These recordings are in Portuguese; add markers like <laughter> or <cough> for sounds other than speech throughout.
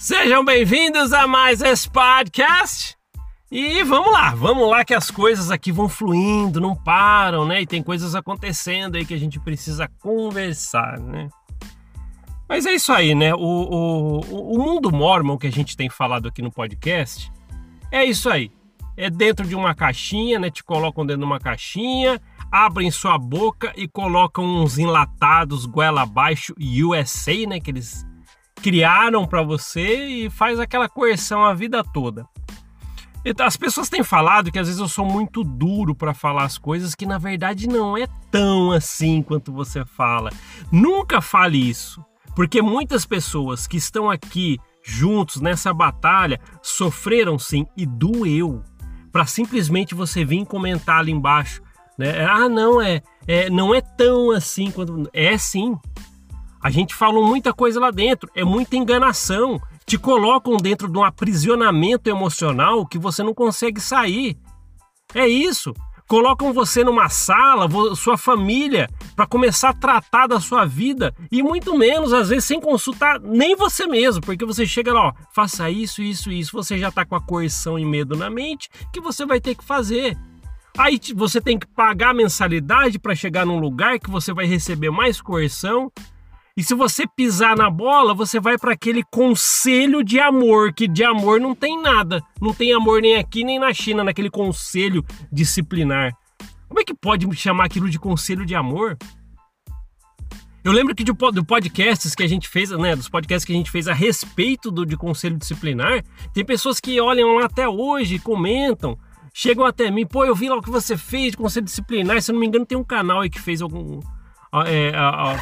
Sejam bem-vindos a mais esse podcast. E vamos lá, vamos lá que as coisas aqui vão fluindo, não param, né? E tem coisas acontecendo aí que a gente precisa conversar, né? Mas é isso aí, né? O, o, o mundo mormon que a gente tem falado aqui no podcast é isso aí. É dentro de uma caixinha, né? Te colocam dentro de uma caixinha, abrem sua boca e colocam uns enlatados goela abaixo USA, né? Que eles criaram para você e faz aquela coerção a vida toda. As pessoas têm falado que às vezes eu sou muito duro para falar as coisas que na verdade não é tão assim quanto você fala. Nunca fale isso, porque muitas pessoas que estão aqui juntos nessa batalha sofreram sim e doeu para simplesmente você vir comentar ali embaixo, né? Ah, não é, é não é tão assim quanto é sim. A gente falou muita coisa lá dentro, é muita enganação. Te colocam dentro de um aprisionamento emocional que você não consegue sair. É isso. Colocam você numa sala, sua família, para começar a tratar da sua vida e muito menos, às vezes, sem consultar nem você mesmo, porque você chega lá, ó, faça isso, isso, isso. Você já está com a coerção e medo na mente que você vai ter que fazer. Aí você tem que pagar mensalidade para chegar num lugar que você vai receber mais coerção e se você pisar na bola, você vai para aquele conselho de amor, que de amor não tem nada. Não tem amor nem aqui nem na China, naquele conselho disciplinar. Como é que pode chamar aquilo de conselho de amor? Eu lembro que do podcasts que a gente fez, né, dos podcasts que a gente fez a respeito do de conselho disciplinar, tem pessoas que olham lá até hoje, comentam, chegam até mim, pô, eu vi lá o que você fez de conselho disciplinar, se eu não me engano tem um canal aí que fez algum é,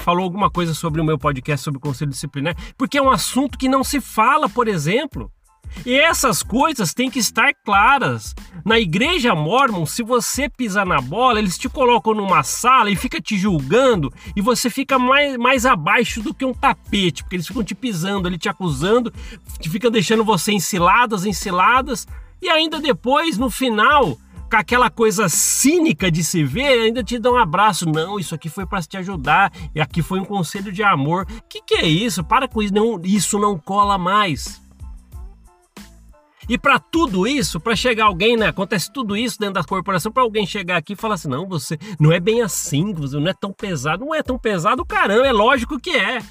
falou alguma coisa sobre o meu podcast sobre o conselho disciplinar, porque é um assunto que não se fala, por exemplo. E essas coisas têm que estar claras. Na igreja mormon, se você pisar na bola, eles te colocam numa sala e fica te julgando e você fica mais, mais abaixo do que um tapete, porque eles ficam te pisando ali, te acusando, te fica deixando você enciladas, enciladas, e ainda depois, no final, aquela coisa cínica de se ver, ainda te dá um abraço. Não, isso aqui foi para te ajudar, e aqui foi um conselho de amor. Que que é isso? Para com isso, não, isso não cola mais. E para tudo isso, para chegar alguém, né? Acontece tudo isso dentro da corporação, para alguém chegar aqui e falar assim: não, você não é bem assim, você não é tão pesado. Não é tão pesado, caramba, é lógico que é.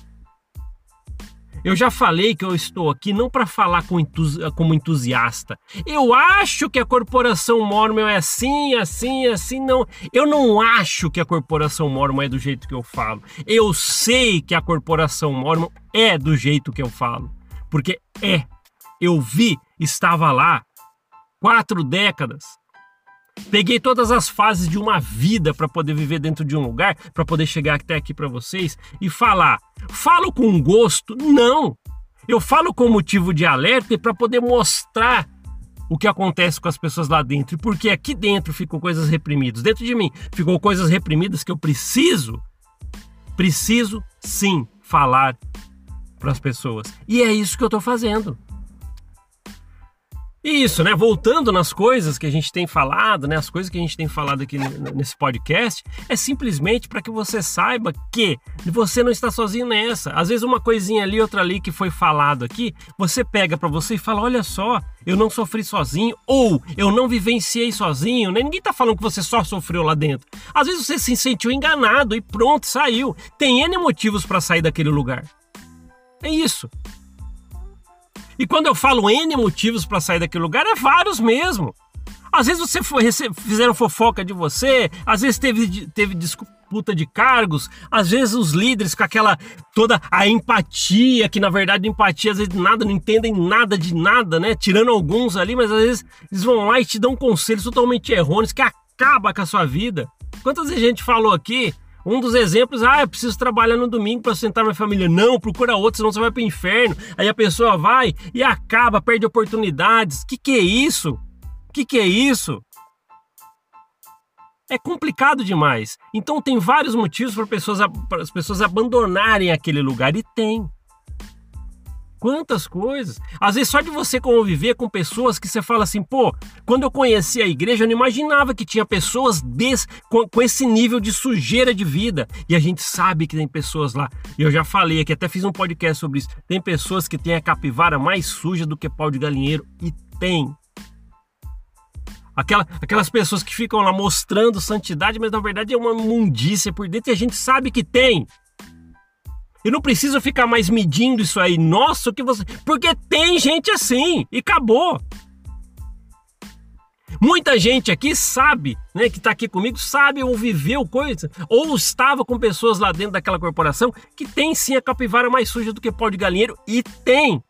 Eu já falei que eu estou aqui não para falar com entusi como entusiasta. Eu acho que a corporação Mormon é assim, assim, assim. Não, eu não acho que a corporação Mormon é do jeito que eu falo. Eu sei que a corporação Mormon é do jeito que eu falo, porque é. Eu vi, estava lá quatro décadas. Peguei todas as fases de uma vida para poder viver dentro de um lugar, para poder chegar até aqui para vocês e falar. Falo com gosto? Não. Eu falo com motivo de alerta e para poder mostrar o que acontece com as pessoas lá dentro. Porque aqui dentro ficou coisas reprimidas. Dentro de mim ficou coisas reprimidas que eu preciso, preciso sim falar para as pessoas. E é isso que eu estou fazendo. E isso, né? Voltando nas coisas que a gente tem falado, né? As coisas que a gente tem falado aqui nesse podcast, é simplesmente para que você saiba que você não está sozinho nessa. Às vezes uma coisinha ali, outra ali que foi falado aqui, você pega para você e fala: olha só, eu não sofri sozinho, ou eu não vivenciei sozinho, né? Ninguém tá falando que você só sofreu lá dentro. Às vezes você se sentiu enganado e pronto, saiu. Tem N motivos para sair daquele lugar. É isso. E quando eu falo N motivos para sair daquele lugar, é vários mesmo. Às vezes você foi, fizeram fofoca de você, às vezes teve, teve disputa de cargos, às vezes os líderes com aquela toda a empatia, que na verdade empatia às vezes nada, não entendem nada de nada, né? Tirando alguns ali, mas às vezes eles vão lá e te dão conselhos totalmente errôneos que acaba com a sua vida. Quantas vezes a gente falou aqui um dos exemplos, ah, eu preciso trabalhar no domingo para sustentar minha família. Não, procura outro, senão você vai para o inferno. Aí a pessoa vai e acaba, perde oportunidades. Que que é isso? Que que é isso? É complicado demais. Então tem vários motivos para pessoas, as pessoas abandonarem aquele lugar e tem. Quantas coisas. Às vezes só de você conviver com pessoas que você fala assim, pô, quando eu conheci a igreja, eu não imaginava que tinha pessoas com, com, esse nível de sujeira de vida. E a gente sabe que tem pessoas lá. E eu já falei aqui, até fiz um podcast sobre isso. Tem pessoas que têm a capivara mais suja do que pau de galinheiro. E tem. Aquela, aquelas pessoas que ficam lá mostrando santidade, mas na verdade é uma mundícia por dentro e a gente sabe que tem. Eu não preciso ficar mais medindo isso aí. Nossa, o que você. Porque tem gente assim e acabou. Muita gente aqui sabe, né, que está aqui comigo, sabe ou viveu coisa, ou estava com pessoas lá dentro daquela corporação que tem sim a capivara mais suja do que pó de galinheiro e tem.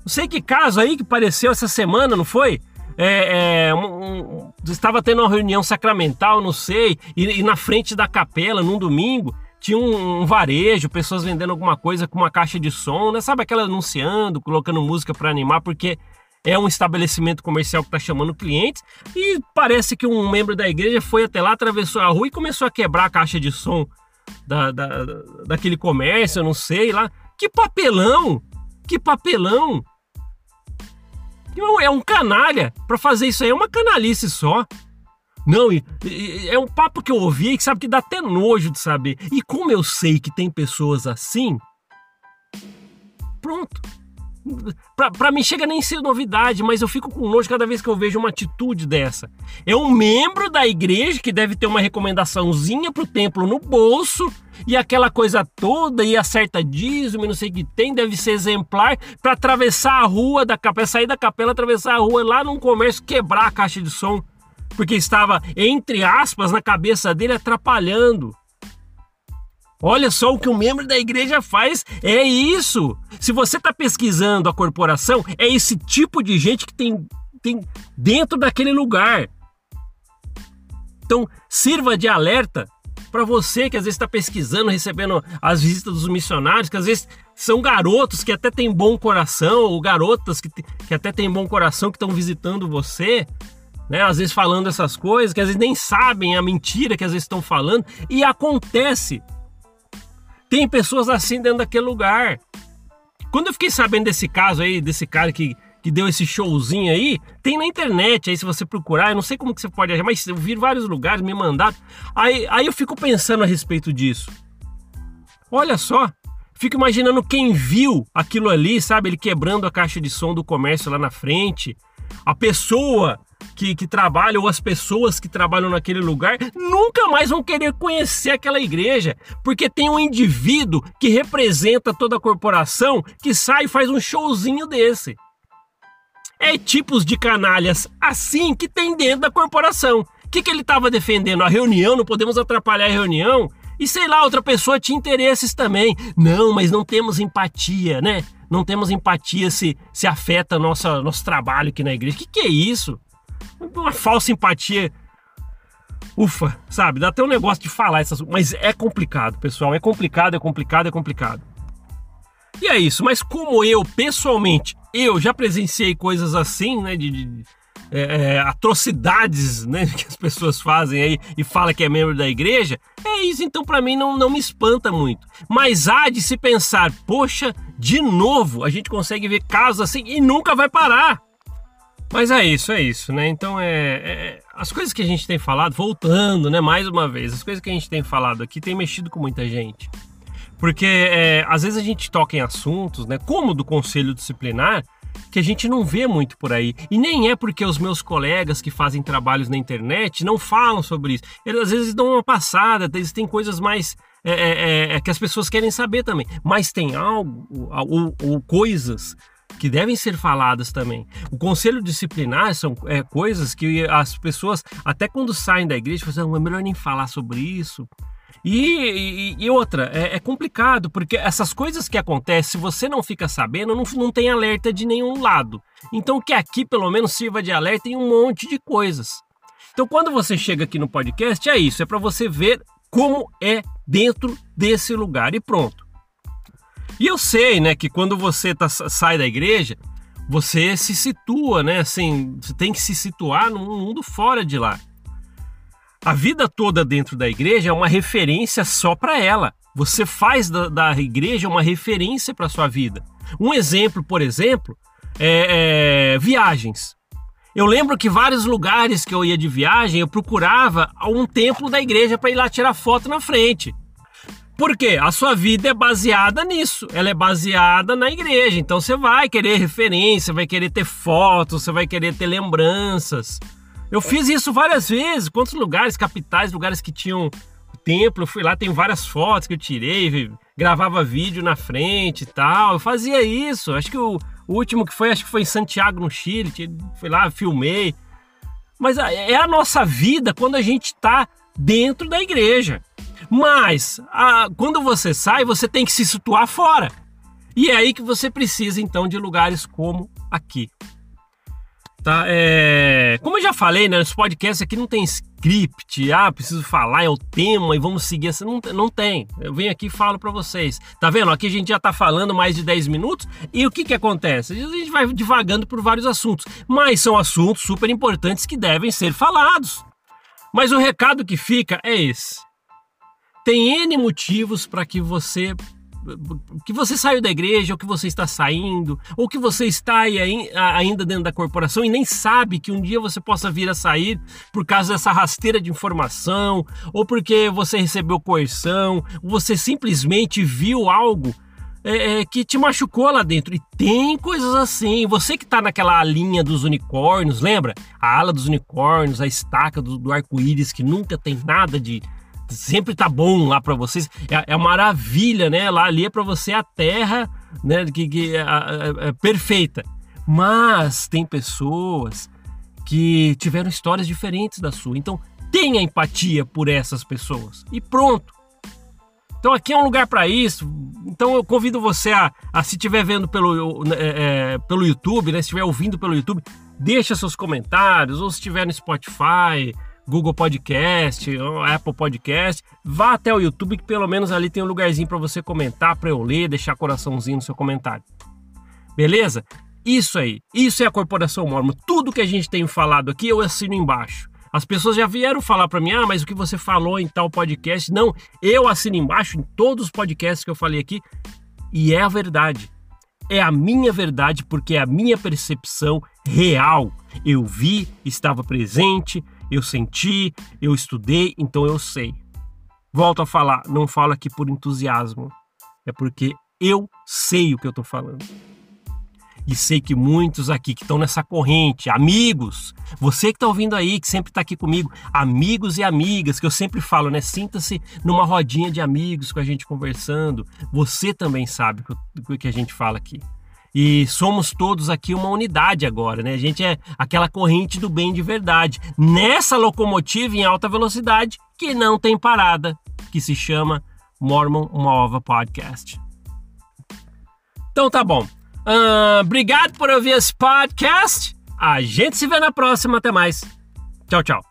Não sei que caso aí que apareceu essa semana, não foi? É, é, um, um, estava tendo uma reunião sacramental, não sei, e, e na frente da capela, num domingo, tinha um, um, varejo, pessoas vendendo alguma coisa com uma caixa de som, né? Sabe aquela anunciando, colocando música para animar, porque é um estabelecimento comercial que está chamando clientes e parece que um membro da igreja foi até lá, atravessou a rua e começou a quebrar a caixa de som da, da, daquele comércio, eu não sei lá. Que papelão! Que papelão! É um canalha para fazer isso aí, é uma canalice só. Não, e, e, é um papo que eu ouvi que sabe que dá até nojo de saber. E como eu sei que tem pessoas assim, pronto. Pra, pra mim chega nem ser novidade, mas eu fico com nojo cada vez que eu vejo uma atitude dessa. É um membro da igreja que deve ter uma recomendaçãozinha pro templo no bolso e aquela coisa toda e acerta dízimo e não sei o que tem, deve ser exemplar para atravessar a rua da capela, sair da capela, atravessar a rua lá num comércio, quebrar a caixa de som porque estava, entre aspas, na cabeça dele atrapalhando. Olha só o que um membro da igreja faz, é isso. Se você está pesquisando a corporação, é esse tipo de gente que tem, tem dentro daquele lugar. Então, sirva de alerta para você que às vezes está pesquisando, recebendo as visitas dos missionários, que às vezes são garotos que até têm bom coração, ou garotas que, que até têm bom coração que estão visitando você né? Às vezes falando essas coisas que às vezes nem sabem a mentira que às vezes estão falando e acontece. Tem pessoas assim dentro daquele lugar. Quando eu fiquei sabendo desse caso aí, desse cara que, que deu esse showzinho aí, tem na internet aí se você procurar, eu não sei como que você pode achar, mas eu vi vários lugares, me mandaram. Aí, aí eu fico pensando a respeito disso. Olha só, fico imaginando quem viu aquilo ali, sabe? Ele quebrando a caixa de som do comércio lá na frente. A pessoa que, que trabalham ou as pessoas que trabalham naquele lugar nunca mais vão querer conhecer aquela igreja, porque tem um indivíduo que representa toda a corporação que sai e faz um showzinho desse. É tipos de canalhas assim que tem dentro da corporação. O que, que ele estava defendendo? A reunião, não podemos atrapalhar a reunião. E sei lá, outra pessoa tinha interesses também. Não, mas não temos empatia, né? Não temos empatia se, se afeta nosso, nosso trabalho aqui na igreja. O que, que é isso? Uma falsa empatia. Ufa, sabe? Dá até um negócio de falar essas mas é complicado, pessoal. É complicado, é complicado, é complicado. E é isso, mas como eu, pessoalmente, eu já presenciei coisas assim, né? De, de é, é atrocidades né, <laughs> que as pessoas fazem aí e fala que é membro da igreja, é isso, então para mim não, não me espanta muito. Mas há de se pensar, poxa, de novo a gente consegue ver casos assim e nunca vai parar. Mas é isso, é isso, né? Então é, é, as coisas que a gente tem falado, voltando, né? Mais uma vez, as coisas que a gente tem falado aqui tem mexido com muita gente, porque é, às vezes a gente toca em assuntos, né? Como do conselho disciplinar, que a gente não vê muito por aí. E nem é porque os meus colegas que fazem trabalhos na internet não falam sobre isso. Eles às vezes dão uma passada, eles têm coisas mais é, é, é, é que as pessoas querem saber também. Mas tem algo ou, ou coisas que devem ser faladas também. O conselho disciplinar são é, coisas que as pessoas, até quando saem da igreja, falam, é melhor nem falar sobre isso. E, e, e outra, é, é, complicado, porque essas coisas que acontecem, se você não fica sabendo, não, não tem alerta de nenhum lado. Então, que aqui pelo menos sirva de alerta em um monte de coisas. Então, quando você chega aqui no podcast, é isso, é para você ver como é dentro desse lugar e pronto. E eu sei, né, que quando você tá, sai da igreja, você se situa, né, assim, você tem que se situar num mundo fora de lá. A vida toda dentro da igreja é uma referência só para ela. Você faz da, da igreja uma referência para sua vida. Um exemplo, por exemplo, é, é viagens. Eu lembro que vários lugares que eu ia de viagem, eu procurava um templo da igreja para ir lá tirar foto na frente. Por quê? A sua vida é baseada nisso. Ela é baseada na igreja. Então você vai querer referência, vai querer ter fotos, você vai querer ter lembranças. Eu fiz isso várias vezes. Quantos lugares, capitais, lugares que tinham templo, eu fui lá, tem várias fotos que eu tirei, gravava vídeo na frente e tal. Eu fazia isso. Acho que o, o último que foi, acho que foi em Santiago, no Chile. Fui lá, filmei. Mas é a nossa vida quando a gente está dentro da igreja. Mas a, quando você sai, você tem que se situar fora. E é aí que você precisa então de lugares como aqui. Tá? É... Como eu já falei, né, nos podcasts aqui não tem script, ah, preciso falar, é o tema e vamos seguir essa. Não, não tem. Eu venho aqui e falo para vocês. Tá vendo? Aqui a gente já tá falando mais de 10 minutos e o que que acontece? A gente vai divagando por vários assuntos, mas são assuntos super importantes que devem ser falados. Mas o recado que fica é esse. Tem N motivos para que você que você saiu da igreja, ou que você está saindo, ou que você está ainda dentro da corporação e nem sabe que um dia você possa vir a sair por causa dessa rasteira de informação, ou porque você recebeu coerção, ou você simplesmente viu algo é, é, que te machucou lá dentro. E tem coisas assim. Você que está naquela linha dos unicórnios, lembra? A ala dos unicórnios, a estaca do, do arco-íris que nunca tem nada de sempre tá bom lá para vocês. É, é maravilha, né? Lá ali é para você a terra, né? Que, que é, é, é perfeita. Mas tem pessoas que tiveram histórias diferentes da sua. Então tenha empatia por essas pessoas e pronto. Então aqui é um lugar para isso. Então eu convido você a, a se estiver vendo pelo, é, é, pelo YouTube, né? Se estiver ouvindo pelo YouTube, deixa seus comentários ou se estiver no Spotify, Google Podcast, Apple Podcast, vá até o YouTube que pelo menos ali tem um lugarzinho para você comentar, para eu ler, deixar coraçãozinho no seu comentário. Beleza? Isso aí, isso é a Corporação Mormon. Tudo que a gente tem falado aqui eu assino embaixo. As pessoas já vieram falar para mim, ah, mas o que você falou em tal podcast? Não, eu assino embaixo em todos os podcasts que eu falei aqui e é a verdade. É a minha verdade porque é a minha percepção real. Eu vi, estava presente, eu senti, eu estudei, então eu sei. Volto a falar, não falo aqui por entusiasmo, é porque eu sei o que eu estou falando. E sei que muitos aqui que estão nessa corrente, amigos, você que está ouvindo aí, que sempre está aqui comigo, amigos e amigas, que eu sempre falo, né? Sinta-se numa rodinha de amigos com a gente conversando. Você também sabe o que a gente fala aqui. E somos todos aqui uma unidade agora, né? A gente é aquela corrente do bem de verdade. Nessa locomotiva em alta velocidade que não tem parada, que se chama Mormon Uma Podcast. Então tá bom. Uh, obrigado por ouvir esse podcast. A gente se vê na próxima. Até mais. Tchau, tchau.